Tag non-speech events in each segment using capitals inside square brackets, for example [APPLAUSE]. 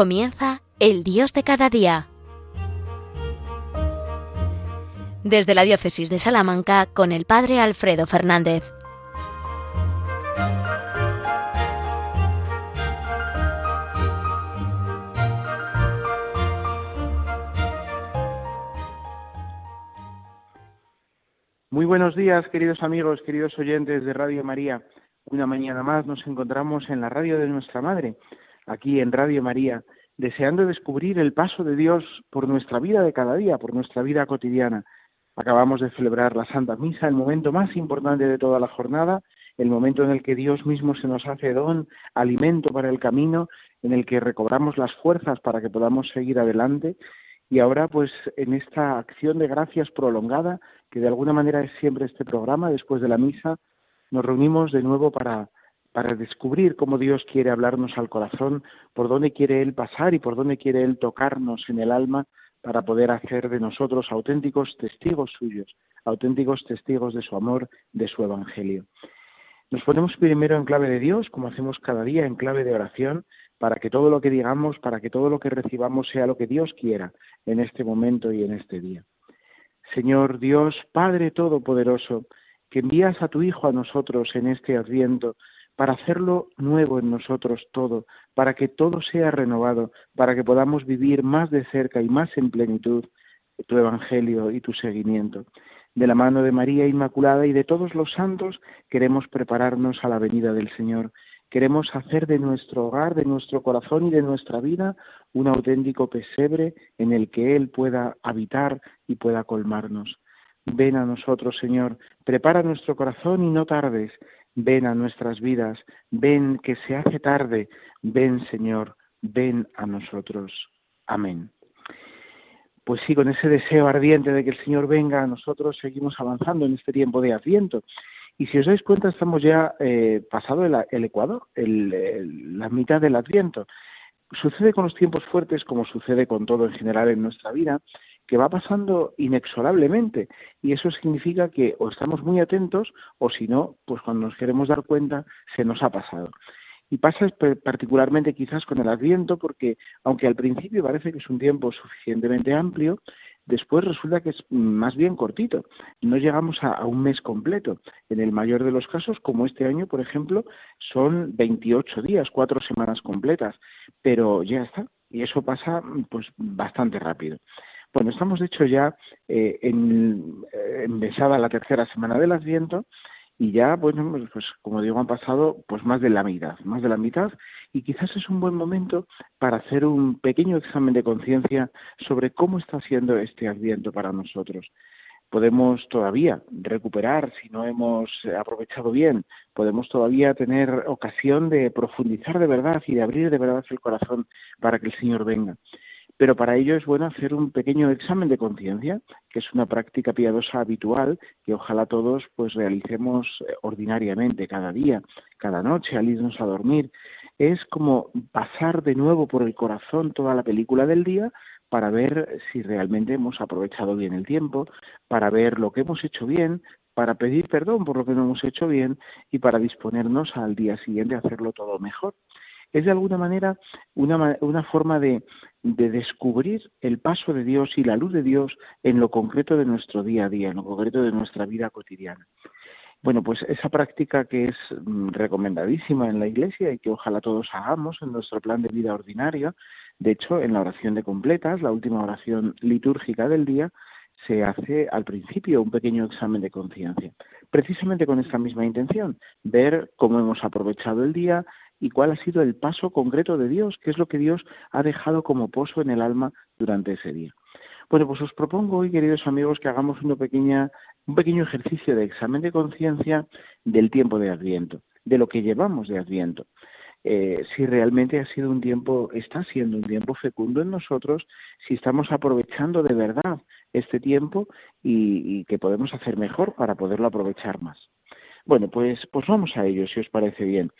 Comienza el Dios de cada día. Desde la Diócesis de Salamanca con el Padre Alfredo Fernández. Muy buenos días, queridos amigos, queridos oyentes de Radio María. Una mañana más nos encontramos en la radio de nuestra Madre aquí en Radio María, deseando descubrir el paso de Dios por nuestra vida de cada día, por nuestra vida cotidiana. Acabamos de celebrar la Santa Misa, el momento más importante de toda la jornada, el momento en el que Dios mismo se nos hace don, alimento para el camino, en el que recobramos las fuerzas para que podamos seguir adelante. Y ahora, pues, en esta acción de gracias prolongada, que de alguna manera es siempre este programa, después de la misa, nos reunimos de nuevo para para descubrir cómo Dios quiere hablarnos al corazón, por dónde quiere Él pasar y por dónde quiere Él tocarnos en el alma para poder hacer de nosotros auténticos testigos suyos, auténticos testigos de su amor, de su Evangelio. Nos ponemos primero en clave de Dios, como hacemos cada día, en clave de oración, para que todo lo que digamos, para que todo lo que recibamos sea lo que Dios quiera en este momento y en este día. Señor Dios, Padre Todopoderoso, que envías a tu Hijo a nosotros en este adviento, para hacerlo nuevo en nosotros todo, para que todo sea renovado, para que podamos vivir más de cerca y más en plenitud tu Evangelio y tu seguimiento. De la mano de María Inmaculada y de todos los santos queremos prepararnos a la venida del Señor. Queremos hacer de nuestro hogar, de nuestro corazón y de nuestra vida un auténtico pesebre en el que Él pueda habitar y pueda colmarnos. Ven a nosotros, Señor, prepara nuestro corazón y no tardes, ven a nuestras vidas, ven que se hace tarde, ven Señor, ven a nosotros. Amén. Pues sí, con ese deseo ardiente de que el Señor venga, nosotros seguimos avanzando en este tiempo de Adviento. Y si os dais cuenta, estamos ya eh, pasado el, Ecuador, la mitad del Adviento. Sucede con los tiempos fuertes, como sucede con todo en general en nuestra vida, que va pasando inexorablemente y eso significa que o estamos muy atentos o si no, pues cuando nos queremos dar cuenta se nos ha pasado. Y pasa particularmente quizás con el Adviento porque aunque al principio parece que es un tiempo suficientemente amplio, después resulta que es más bien cortito. No llegamos a, a, un mes completo. En el mayor de los casos, como este año, por ejemplo, son 28 días, cuatro semanas completas, pero ya está. Y eso pasa pues bastante rápido. Bueno, estamos de hecho ya eh, en, eh, empezada la tercera semana del Adviento y ya, bueno, pues, pues como digo, han pasado pues más de la mitad, más de la mitad y quizás es un buen momento para hacer un pequeño examen de conciencia sobre cómo está siendo este Adviento para nosotros. Podemos todavía recuperar, si no hemos aprovechado bien, podemos todavía tener ocasión de profundizar de verdad y de abrir de verdad el corazón para que el Señor venga pero para ello es bueno hacer un pequeño examen de conciencia, que es una práctica piadosa habitual que ojalá todos pues realicemos eh, ordinariamente cada día, cada noche al irnos a dormir. Es como pasar de nuevo por el corazón toda la película del día para ver si realmente hemos aprovechado bien el tiempo, para ver lo que hemos hecho bien, para pedir perdón por lo que no hemos hecho bien y para disponernos al día siguiente a hacerlo todo mejor es de alguna manera una, una forma de, de, descubrir el paso de Dios y la luz de Dios en lo concreto de nuestro día a día, en lo concreto de nuestra vida cotidiana. Bueno, pues esa práctica que es mm, recomendadísima en la Iglesia y que ojalá todos hagamos en nuestro plan de vida ordinario, de hecho, en la oración de completas, la última oración litúrgica del día, se hace al principio un pequeño examen de conciencia, precisamente con esta misma intención, ver cómo hemos aprovechado el día, y cuál ha sido el paso concreto de Dios, qué es lo que Dios ha dejado como pozo en el alma durante ese día. Bueno, pues os propongo hoy, queridos amigos, que hagamos una pequeña, un pequeño ejercicio de examen de conciencia del tiempo de Adviento, de lo que llevamos de Adviento. Eh, si realmente ha sido un tiempo, está siendo un tiempo fecundo en nosotros, si estamos aprovechando de verdad este tiempo y, y que podemos hacer mejor para poderlo aprovechar más. Bueno, pues, pues vamos a ello, si os parece bien.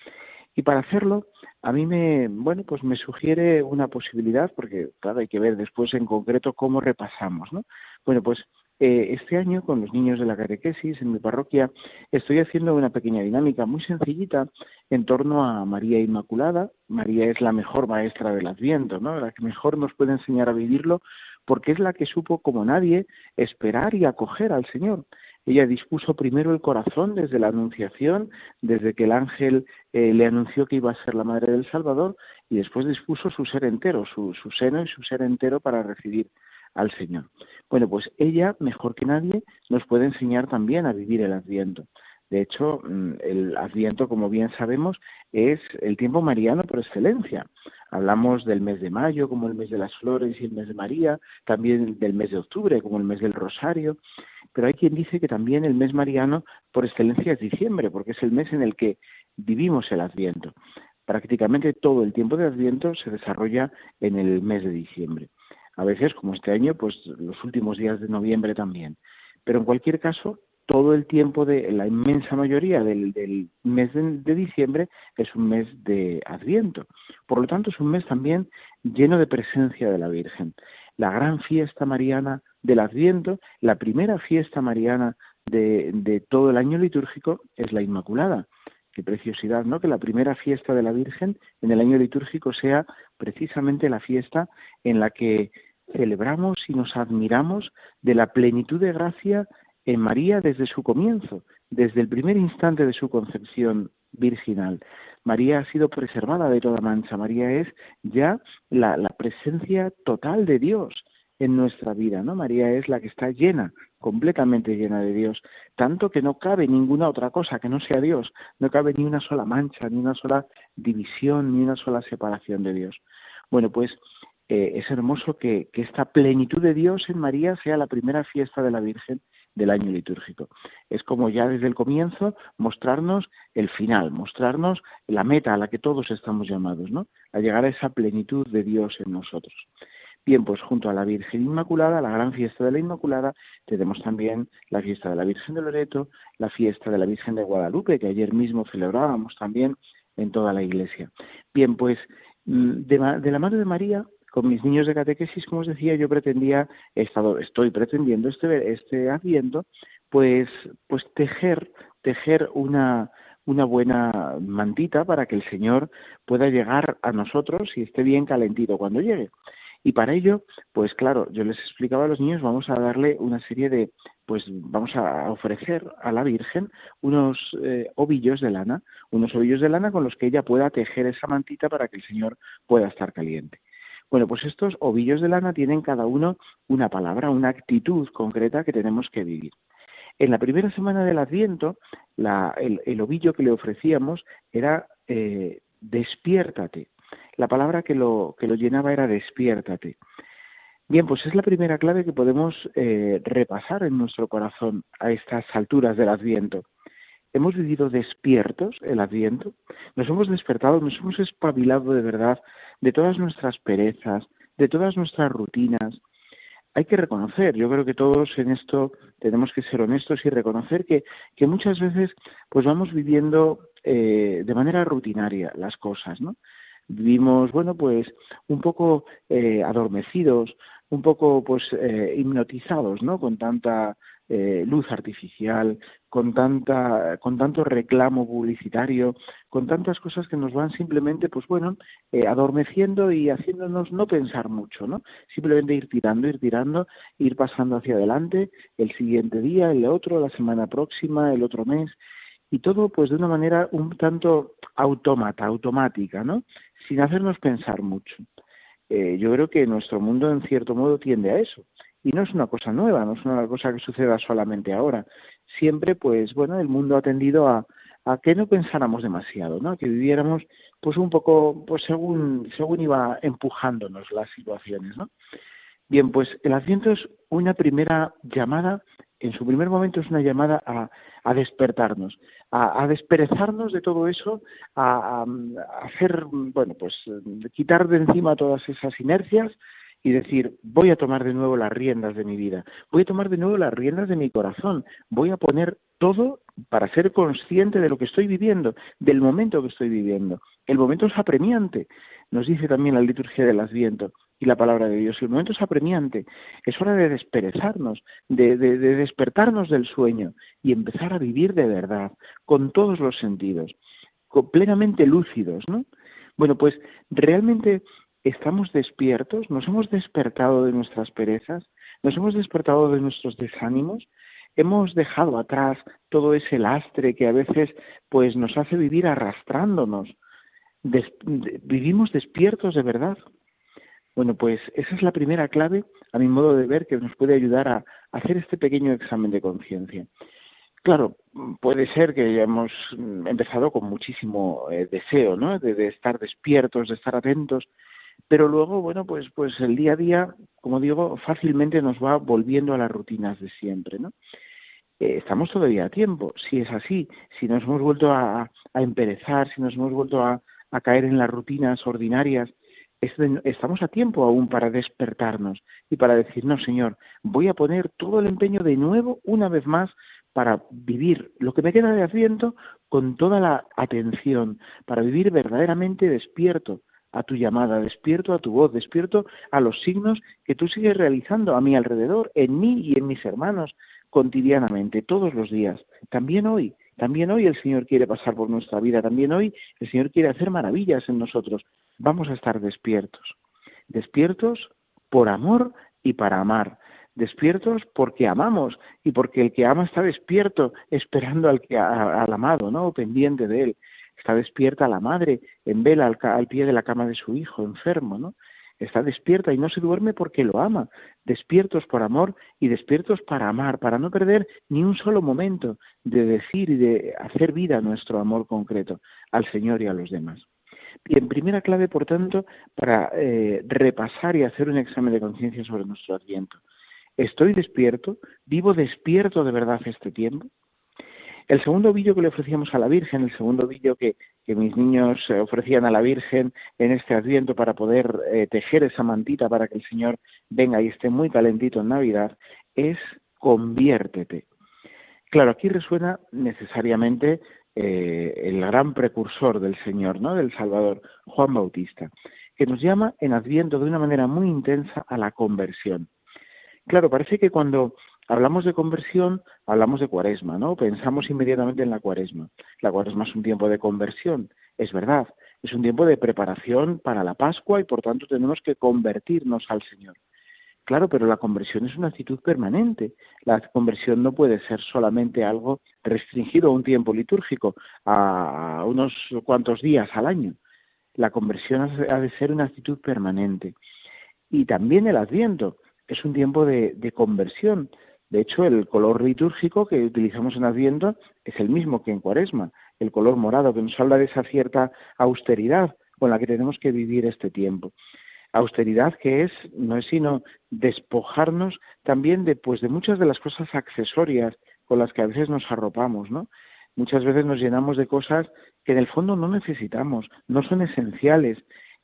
Y para hacerlo, a mí me, bueno, pues me sugiere una posibilidad, porque claro, hay que ver después en concreto cómo repasamos, ¿no? Bueno, pues eh, este año con los niños de la catequesis en mi parroquia estoy haciendo una pequeña dinámica muy sencillita en torno a María Inmaculada. María es la mejor maestra del Adviento, ¿no? La que mejor nos puede enseñar a vivirlo porque es la que supo como nadie esperar y acoger al Señor. Ella dispuso primero el corazón desde la Anunciación, desde que el ángel eh, le anunció que iba a ser la Madre del Salvador, y después dispuso su ser entero, su, su seno y su ser entero para recibir al Señor. Bueno, pues ella, mejor que nadie, nos puede enseñar también a vivir el Adviento. De hecho, mm, el Adviento, como bien sabemos, es el tiempo mariano por excelencia. Hablamos del mes de mayo como el mes de las flores y el mes de María, también del mes de octubre como el mes del Rosario, pero hay quien dice que también el mes mariano por excelencia es diciembre, porque es el mes en el que vivimos el Adviento. Prácticamente todo el tiempo de Adviento se desarrolla en el mes de diciembre. A veces, como este año, pues los últimos días de noviembre también. Pero en cualquier caso, todo el tiempo de la inmensa mayoría del, mes de, diciembre es un mes de Adviento. Por lo tanto, es un mes también lleno de presencia de la Virgen. La gran fiesta mariana del Adviento, la primera fiesta mariana de, de todo el año litúrgico es la Inmaculada. Qué preciosidad, ¿no? Que la primera fiesta de la Virgen en el año litúrgico sea precisamente la fiesta en la que celebramos y nos admiramos de la plenitud de gracia en María desde su comienzo, desde el primer instante de su concepción virginal. María ha sido preservada de toda mancha. María es ya la, presencia total de Dios en nuestra vida, ¿no? María es la que está llena, completamente llena de Dios, tanto que no cabe ninguna otra cosa que no sea Dios, no cabe ni una sola mancha, ni una sola división, ni una sola separación de Dios. Bueno, pues eh, es hermoso que, que esta plenitud de Dios en María sea la primera fiesta de la Virgen del año litúrgico. Es como ya desde el comienzo mostrarnos el final, mostrarnos la meta a la que todos estamos llamados, ¿no? A llegar a esa plenitud de Dios en nosotros. Bien, pues junto a la Virgen Inmaculada, la gran fiesta de la Inmaculada, tenemos también la fiesta de la Virgen de Loreto, la fiesta de la Virgen de Guadalupe, que ayer mismo celebrábamos también en toda la iglesia. Bien, pues mm, de, de la mano de María con mis niños de catequesis, como os decía, yo pretendía, he estado, estoy pretendiendo este, este adviento, pues, pues tejer, tejer una, una buena mantita para que el Señor pueda llegar a nosotros y esté bien calentito cuando llegue. Y para ello, pues claro, yo les explicaba a los niños, vamos a darle una serie de, pues vamos a ofrecer a la Virgen unos eh, ovillos de lana, unos ovillos de lana con los que ella pueda tejer esa mantita para que el Señor pueda estar caliente. Bueno, pues estos ovillos de lana tienen cada uno una palabra, una actitud concreta que tenemos que vivir. En la primera semana del Adviento, el, ovillo que le ofrecíamos era eh, despiértate. La palabra que lo, que lo llenaba era despiértate. Bien, pues es la primera clave que podemos eh, repasar en nuestro corazón a estas alturas del Adviento. Hemos vivido despiertos el Adviento, nos hemos despertado, nos hemos espabilado de verdad de todas nuestras perezas, de todas nuestras rutinas. Hay que reconocer, yo creo que todos en esto tenemos que ser honestos y reconocer que, que muchas veces pues vamos viviendo eh, de manera rutinaria las cosas, ¿no? Vivimos, bueno, pues un poco eh, adormecidos, un poco pues eh, hipnotizados, ¿no? Con tanta eh, luz artificial, con tanta, con tanto reclamo publicitario, con tantas cosas que nos van simplemente, pues bueno, eh, adormeciendo y haciéndonos no pensar mucho, ¿no? Simplemente ir tirando, ir tirando, ir pasando hacia adelante, el siguiente día, el otro, la semana próxima, el otro mes, y todo pues de una manera un tanto autómata, automática, ¿no? Sin hacernos pensar mucho. Eh, yo creo que nuestro mundo en cierto modo tiende a eso y no es una cosa nueva, no es una cosa que suceda solamente ahora. Siempre, pues bueno, el mundo ha tendido a, a que no pensáramos demasiado, ¿no? Que viviéramos, pues un poco, pues según, según iba empujándonos las situaciones, ¿no? Bien, pues el Adviento es una primera llamada, en su primer momento es una llamada a, a despertarnos, a, a, desperezarnos de todo eso, a, hacer, bueno, pues quitar de encima todas esas inercias, y decir, voy a tomar de nuevo las riendas de mi vida, voy a tomar de nuevo las riendas de mi corazón, voy a poner todo para ser consciente de lo que estoy viviendo, del momento que estoy viviendo. El momento es apremiante, nos dice también la liturgia del Adviento. Y la palabra de Dios. El momento es apremiante, es hora de desperezarnos, de, de, despertarnos del sueño y empezar a vivir de verdad, con todos los sentidos, plenamente lúcidos, ¿no? Bueno, pues realmente estamos despiertos, nos hemos despertado de nuestras perezas, nos hemos despertado de nuestros desánimos, hemos dejado atrás todo ese lastre que a veces pues nos hace vivir arrastrándonos. vivimos despiertos de verdad. Bueno, pues esa es la primera clave, a mi modo de ver, que nos puede ayudar a, hacer este pequeño examen de conciencia. Claro, puede ser que hayamos empezado con muchísimo eh, deseo, ¿no? de, estar despiertos, de estar atentos, pero luego, bueno, pues, pues el día a día, como digo, fácilmente nos va volviendo a las rutinas de siempre, ¿no? Eh, estamos todavía a tiempo, si es así, si nos hemos vuelto a, a emperezar, si nos hemos vuelto a, a caer en las rutinas ordinarias, estamos a tiempo aún para despertarnos y para decir, no, Señor, voy a poner todo el empeño de nuevo, una vez más, para vivir lo que me queda de asiento con toda la atención, para vivir verdaderamente despierto, a tu llamada, despierto a tu voz, despierto a los signos que tú sigues realizando a mi alrededor, en mí y en mis hermanos, cotidianamente, todos los días. También hoy, también hoy el Señor quiere pasar por nuestra vida, también hoy el Señor quiere hacer maravillas en nosotros. Vamos a estar despiertos, despiertos por amor y para amar, despiertos porque amamos y porque el que ama está despierto esperando al que al amado, ¿no? pendiente de él. Está despierta la madre en vela al, pie de la cama de su hijo enfermo, ¿no? Está despierta y no se duerme porque lo ama, despiertos por amor y despiertos para amar, para no perder ni un solo momento de decir y de hacer vida nuestro amor concreto al Señor y a los demás. Bien, primera clave, por tanto, para eh, repasar y hacer un examen de conciencia sobre nuestro adviento. ¿Estoy despierto? ¿Vivo despierto de verdad este tiempo? El segundo vídeo que le ofrecíamos a la Virgen, el segundo vídeo que, mis niños ofrecían a la Virgen en este Adviento para poder eh, tejer esa mantita para que el Señor venga y esté muy calentito en Navidad, es conviértete. Claro, aquí resuena necesariamente eh, el gran precursor del Señor, ¿no? Del Salvador, Juan Bautista, que nos llama en Adviento de una manera muy intensa a la conversión. Claro, parece que cuando hablamos de conversión, hablamos de cuaresma, ¿no? Pensamos inmediatamente en la cuaresma. La cuaresma es un tiempo de conversión, es verdad, es un tiempo de preparación para la Pascua y por tanto tenemos que convertirnos al Señor. Claro, pero la conversión es una actitud permanente. La conversión no puede ser solamente algo restringido a un tiempo litúrgico, a unos cuantos días al año. La conversión ha de ser una actitud permanente. Y también el adviento es un tiempo de, de conversión, de hecho, el color litúrgico que utilizamos en Adviento es el mismo que en Cuaresma, el color morado, que nos habla de esa cierta austeridad con la que tenemos que vivir este tiempo. Austeridad que es, no es sino despojarnos también de, pues, de muchas de las cosas accesorias con las que a veces nos arropamos, ¿no? Muchas veces nos llenamos de cosas que en el fondo no necesitamos, no son esenciales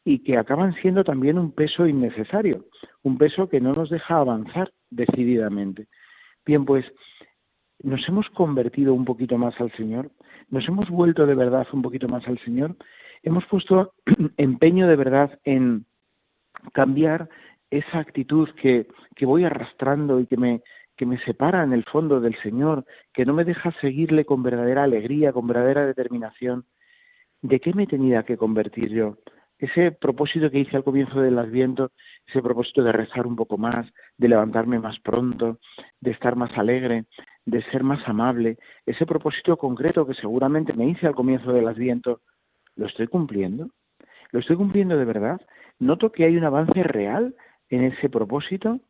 y que acaban siendo también un peso innecesario, un peso que no nos deja avanzar decididamente. Bien, pues nos hemos convertido un poquito más al Señor, nos hemos vuelto de verdad un poquito más al Señor, hemos puesto [CLEARS THROAT] empeño de verdad en cambiar esa actitud que, que voy arrastrando y que me, que me separa en el fondo del Señor, que no me deja seguirle con verdadera alegría, con verdadera determinación. ¿De qué me tenía que convertir yo? ese propósito que hice al comienzo del Adviento, ese propósito de rezar un poco más, de levantarme más pronto, de estar más alegre, de ser más amable, ese propósito concreto que seguramente me hice al comienzo del Adviento, ¿lo estoy cumpliendo? ¿Lo estoy cumpliendo de verdad? ¿Noto que hay un avance real en ese propósito?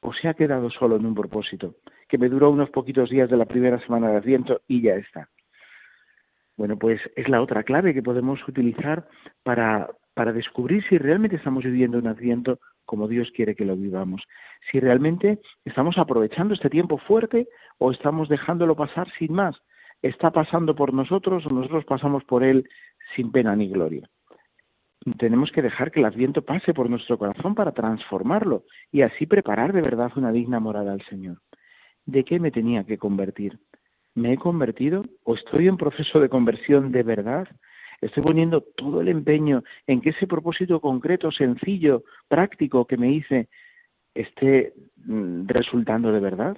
¿O se ha quedado solo en un propósito que me duró unos poquitos días de la primera semana de Adviento y ya está? Bueno, pues es la otra clave que podemos utilizar para, para descubrir si realmente estamos viviendo un adviento como Dios quiere que lo vivamos, si realmente estamos aprovechando este tiempo fuerte o estamos dejándolo pasar sin más, está pasando por nosotros o nosotros pasamos por él sin pena ni gloria. Tenemos que dejar que el adviento pase por nuestro corazón para transformarlo y así preparar de verdad una digna morada al Señor. ¿De qué me tenía que convertir? ¿Me he convertido o estoy en proceso de conversión de verdad? Estoy poniendo todo el empeño en que ese propósito concreto, sencillo, práctico que me hice, esté mm, resultando de verdad.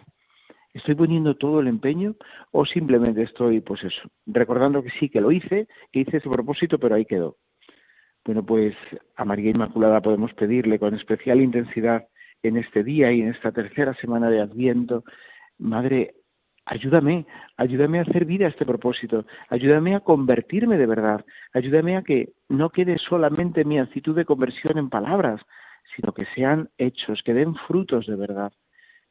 ¿Estoy poniendo todo el empeño o simplemente estoy, pues eso, recordando que sí, que lo hice, que hice ese propósito, pero ahí quedó? Bueno, pues a María Inmaculada podemos pedirle con especial intensidad en este día y en esta tercera semana de Adviento, Madre, ayúdame, ayúdame a hacer vida a este propósito, ayúdame a convertirme de verdad, ayúdame a que no quede solamente mi actitud de conversión en palabras, sino que sean hechos, que den frutos de verdad,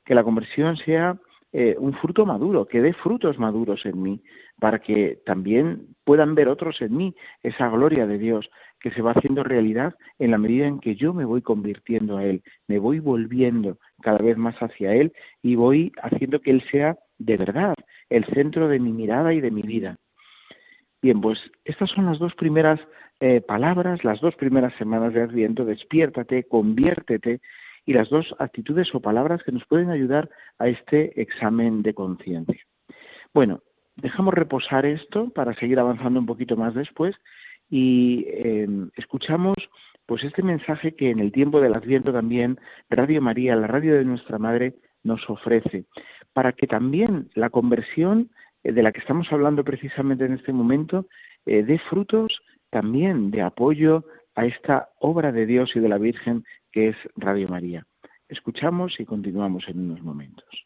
que la conversión sea eh, un fruto maduro, que dé frutos maduros en mí, para que también puedan ver otros en mí esa gloria de Dios que se va haciendo realidad en la medida en que yo me voy convirtiendo a Él, me voy volviendo cada vez más hacia Él y voy haciendo que Él sea de verdad el centro de mi mirada y de mi vida. Bien, pues estas son las dos primeras eh, palabras, las dos primeras semanas de Adviento, despiértate, conviértete, y las dos actitudes o palabras que nos pueden ayudar a este examen de conciencia. Bueno, dejamos reposar esto para seguir avanzando un poquito más después y em, escuchamos pues este mensaje que en el tiempo del Adviento también Radio María, la radio de nuestra Madre, nos ofrece, para que también la conversión eh, de la que estamos hablando precisamente en este momento eh, dé frutos también de apoyo a esta obra de Dios y de la Virgen que es Radio María. Escuchamos y continuamos en unos momentos.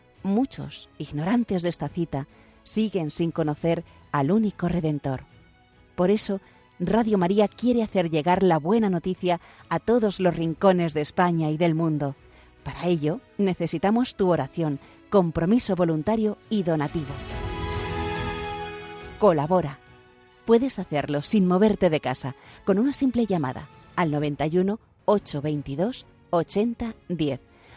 muchos, ignorantes de esta cita, siguen sin conocer al único Redentor. Por eso, Radio María quiere hacer llegar la buena noticia a todos los rincones de España y del mundo. Para ello, necesitamos tu oración, compromiso voluntario y donativo. Colabora Puedes hacerlo sin moverte de casa con una simple llamada al 91 822 8010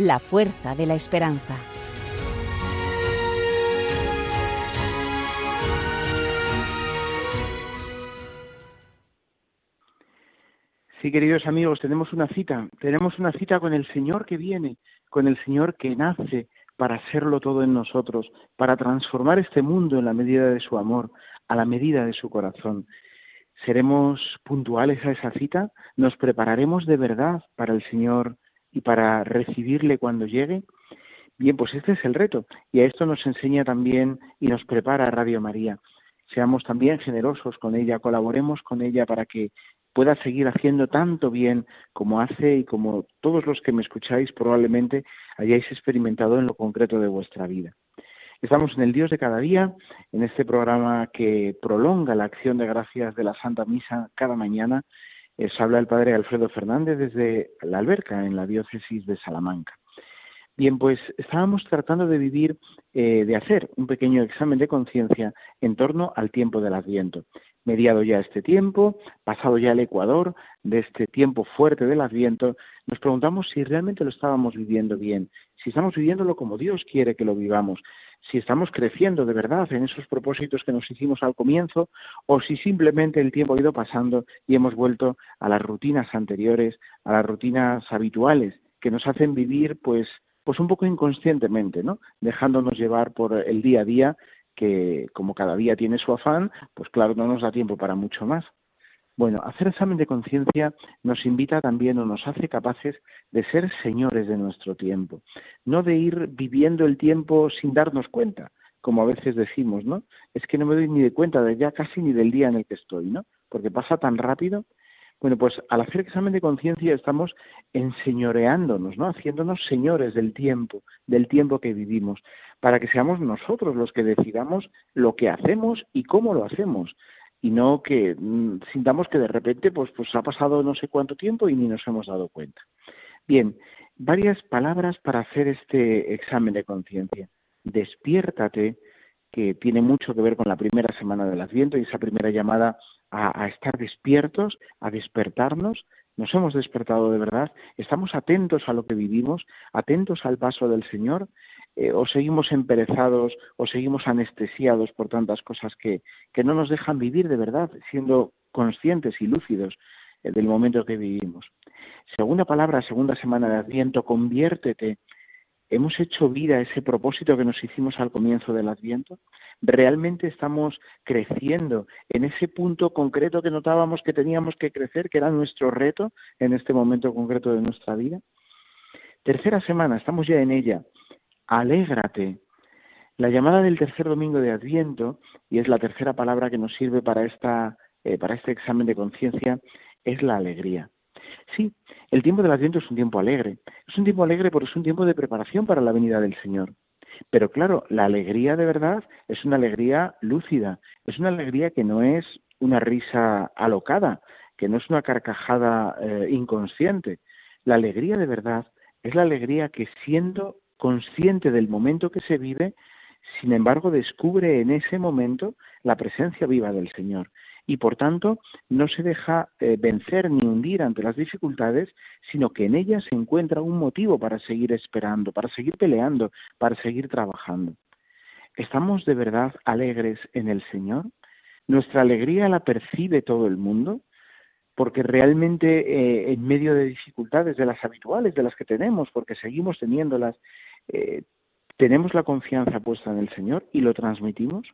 la fuerza de la esperanza. Sí, queridos amigos, tenemos una cita, tenemos una cita con el Señor que viene, con el Señor que nace para hacerlo todo en nosotros, para transformar este mundo en la medida de su amor, a la medida de su corazón. ¿Seremos puntuales a esa cita? ¿Nos prepararemos de verdad para el Señor y para recibirle cuando llegue? Bien, pues este es el reto y a esto nos enseña también y nos prepara Radio María. Seamos también generosos con ella, colaboremos con ella para que pueda seguir haciendo tanto bien como hace y como todos los que me escucháis probablemente hayáis experimentado en lo concreto de vuestra vida. Estamos en el Dios de cada día, en este programa que prolonga la acción de gracias de la Santa Misa cada mañana. Habla el Padre Alfredo Fernández desde la alberca en la diócesis de Salamanca. Bien, pues estábamos tratando de vivir, eh, de hacer un pequeño examen de conciencia en torno al tiempo del Adviento. Mediado ya este tiempo, pasado ya el Ecuador de este tiempo fuerte del Adviento, nos preguntamos si realmente lo estábamos viviendo bien, si estamos viviéndolo como Dios quiere que lo vivamos, si estamos creciendo de verdad en esos propósitos que nos hicimos al comienzo o si simplemente el tiempo ha ido pasando y hemos vuelto a las rutinas anteriores, a las rutinas habituales que nos hacen vivir pues pues un poco inconscientemente, ¿no? Dejándonos llevar por el día a día que como cada día tiene su afán, pues claro, no nos da tiempo para mucho más. Bueno, hacer examen de conciencia nos invita también o nos hace capaces de ser señores de nuestro tiempo, no de ir viviendo el tiempo sin darnos cuenta, como a veces decimos, ¿no? Es que no me doy ni de cuenta de ya casi ni del día en el que estoy, ¿no? Porque pasa tan rápido. Bueno, pues al hacer examen de conciencia estamos enseñoreándonos, ¿no? Haciéndonos señores del tiempo, del tiempo que vivimos, para que seamos nosotros los que decidamos lo que hacemos y cómo lo hacemos y no que mm, sintamos que de repente pues pues ha pasado no sé cuánto tiempo y ni nos hemos dado cuenta. Bien, varias palabras para hacer este examen de conciencia. Despiértate, que tiene mucho que ver con la primera semana del Adviento y esa primera llamada a, a estar despiertos, a despertarnos. Nos hemos despertado de verdad, estamos atentos a lo que vivimos, atentos al paso del Señor eh, o seguimos emperezados o seguimos anestesiados por tantas cosas que, que no nos dejan vivir de verdad, siendo conscientes y lúcidos eh, del momento que vivimos. Segunda palabra, segunda semana de Adviento, conviértete. ¿Hemos hecho vida ese propósito que nos hicimos al comienzo del Adviento? ¿Realmente estamos creciendo en ese punto concreto que notábamos que teníamos que crecer, que era nuestro reto en este momento concreto de nuestra vida? Tercera semana, estamos ya en ella alégrate. La llamada del tercer domingo de Adviento, y es la tercera palabra que nos sirve para, esta, eh, para este examen de conciencia, es la alegría. Sí, el tiempo del Adviento es un tiempo alegre. Es un tiempo alegre porque es un tiempo de preparación para la venida del Señor. Pero claro, la alegría de verdad es una alegría lúcida, es una alegría que no es una risa alocada, que no es una carcajada eh, inconsciente. La alegría de verdad es la alegría que siendo consciente del momento que se vive, sin embargo descubre en ese momento la presencia viva del Señor y por tanto no se deja eh, vencer ni hundir ante las dificultades, sino que en ellas se encuentra un motivo para seguir esperando, para seguir peleando, para seguir trabajando. ¿Estamos de verdad alegres en el Señor? ¿Nuestra alegría la percibe todo el mundo? porque realmente eh, en medio de dificultades de las habituales, de las que tenemos, porque seguimos teniéndolas, eh, tenemos la confianza puesta en el Señor y lo transmitimos.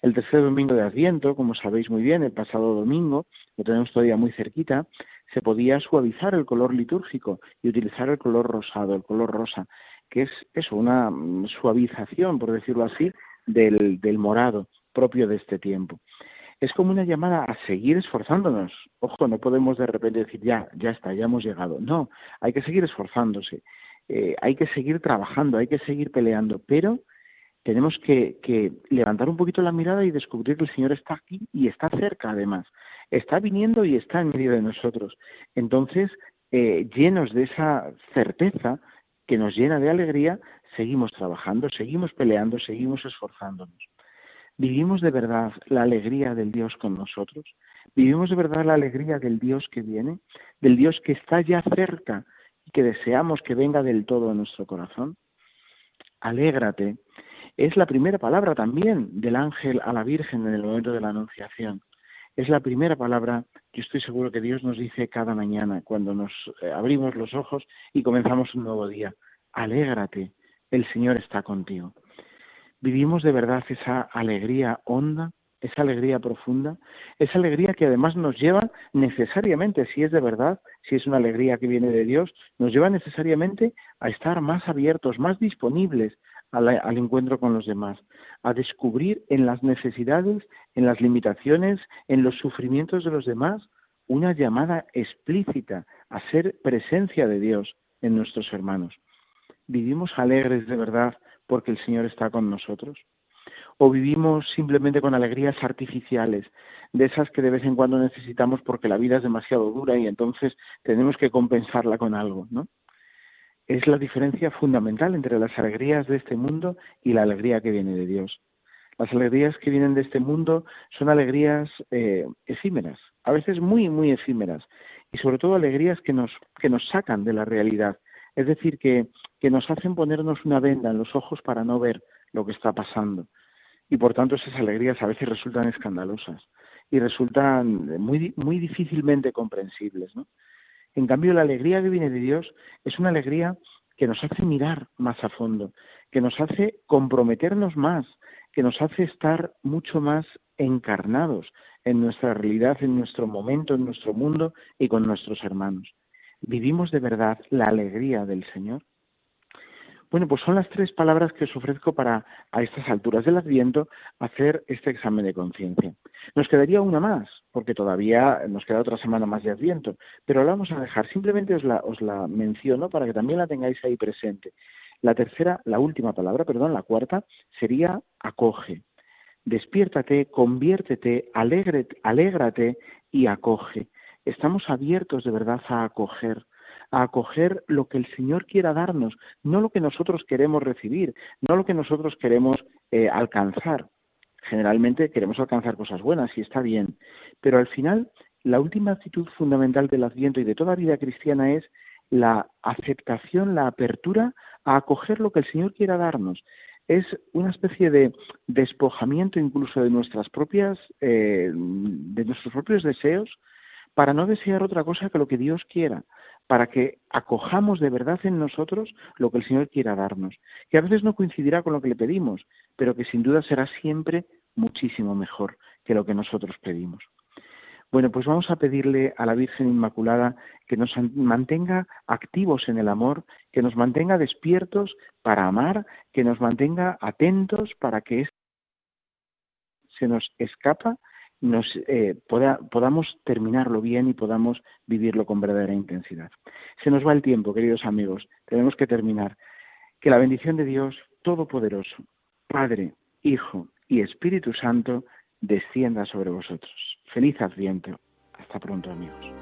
El tercer domingo de Adviento, como sabéis muy bien, el pasado domingo, lo tenemos todavía muy cerquita, se podía suavizar el color litúrgico y utilizar el color rosado, el color rosa, que es eso, una mm, suavización, por decirlo así, del, del morado propio de este tiempo es como una llamada a seguir esforzándonos. Ojo, no podemos de repente decir ya, ya está, ya hemos llegado. No, hay que seguir esforzándose, eh, hay que seguir trabajando, hay que seguir peleando, pero tenemos que, que, levantar un poquito la mirada y descubrir que el Señor está aquí y está cerca además. Está viniendo y está en medio de nosotros. Entonces, eh, llenos de esa certeza que nos llena de alegría, seguimos trabajando, seguimos peleando, seguimos esforzándonos. ¿Vivimos de verdad la alegría del Dios con nosotros? ¿Vivimos de verdad la alegría del Dios que viene? ¿Del Dios que está ya cerca que deseamos que venga del todo a nuestro corazón? Alégrate. Es la primera palabra también del ángel a la Virgen en el momento de la Anunciación. Es la primera palabra que estoy seguro que Dios nos dice cada mañana cuando nos eh, abrimos los ojos y comenzamos un nuevo día. Alégrate, el Señor está contigo vivimos de verdad esa alegría honda, esa alegría profunda, esa alegría que además nos lleva necesariamente, si es de verdad, si es una alegría que viene de Dios, nos lleva necesariamente a estar más abiertos, más disponibles al, al encuentro con los demás, a descubrir en las necesidades, en las limitaciones, en los sufrimientos de los demás, una llamada explícita a ser presencia de Dios en nuestros hermanos. Vivimos alegres de verdad porque el Señor está con nosotros? ¿O vivimos simplemente con alegrías artificiales, de esas que de vez en cuando necesitamos porque la vida es demasiado dura y entonces tenemos que compensarla con algo, ¿no? Es la diferencia fundamental entre las alegrías de este mundo y la alegría que viene de Dios. Las alegrías que vienen de este mundo son alegrías eh, efímeras, a veces muy, muy efímeras, y sobre todo alegrías que nos, que nos sacan de la realidad, es decir, que, que nos hacen ponernos una venda en los ojos para no ver lo que está pasando. Y por tanto esas alegrías a veces resultan escandalosas y resultan muy, muy difícilmente comprensibles. ¿no? En cambio, la alegría que viene de Dios es una alegría que nos hace mirar más a fondo, que nos hace comprometernos más, que nos hace estar mucho más encarnados en nuestra realidad, en nuestro momento, en nuestro mundo y con nuestros hermanos. ¿Vivimos de verdad la alegría del Señor? Bueno, pues son las tres palabras que os ofrezco para, a estas alturas del Adviento, hacer este examen de conciencia. Nos quedaría una más, porque todavía nos queda otra semana más de Adviento, pero la vamos a dejar. Simplemente os la, menciono para que también la tengáis ahí presente. La tercera, la última palabra, perdón, la cuarta, sería acoge. Despiértate, conviértete, alégrate y acoge. Estamos abiertos de verdad a acoger a acoger lo que el Señor quiera darnos, no lo que nosotros queremos recibir, no lo que nosotros queremos eh, alcanzar. Generalmente queremos alcanzar cosas buenas y está bien, pero al final la última actitud fundamental del Adviento y de toda vida cristiana es la aceptación, la apertura a acoger lo que el Señor quiera darnos. Es una especie de despojamiento incluso de nuestras propias, eh, de nuestros propios deseos, para no desear otra cosa que lo que Dios quiera, para que acojamos de verdad en nosotros lo que el Señor quiera darnos, que a veces no coincidirá con lo que le pedimos, pero que sin duda será siempre muchísimo mejor que lo que nosotros pedimos. Bueno, pues vamos a pedirle a la Virgen Inmaculada que nos mantenga activos en el amor, que nos mantenga despiertos para amar, que nos mantenga atentos para que se nos escapa nos eh, podamos terminarlo bien y podamos vivirlo con verdadera intensidad. Se nos va el tiempo, queridos amigos, tenemos que terminar. Que la bendición de Dios Todopoderoso, Padre, Hijo y Espíritu Santo, descienda sobre vosotros. Feliz Adviento. Hasta pronto, amigos.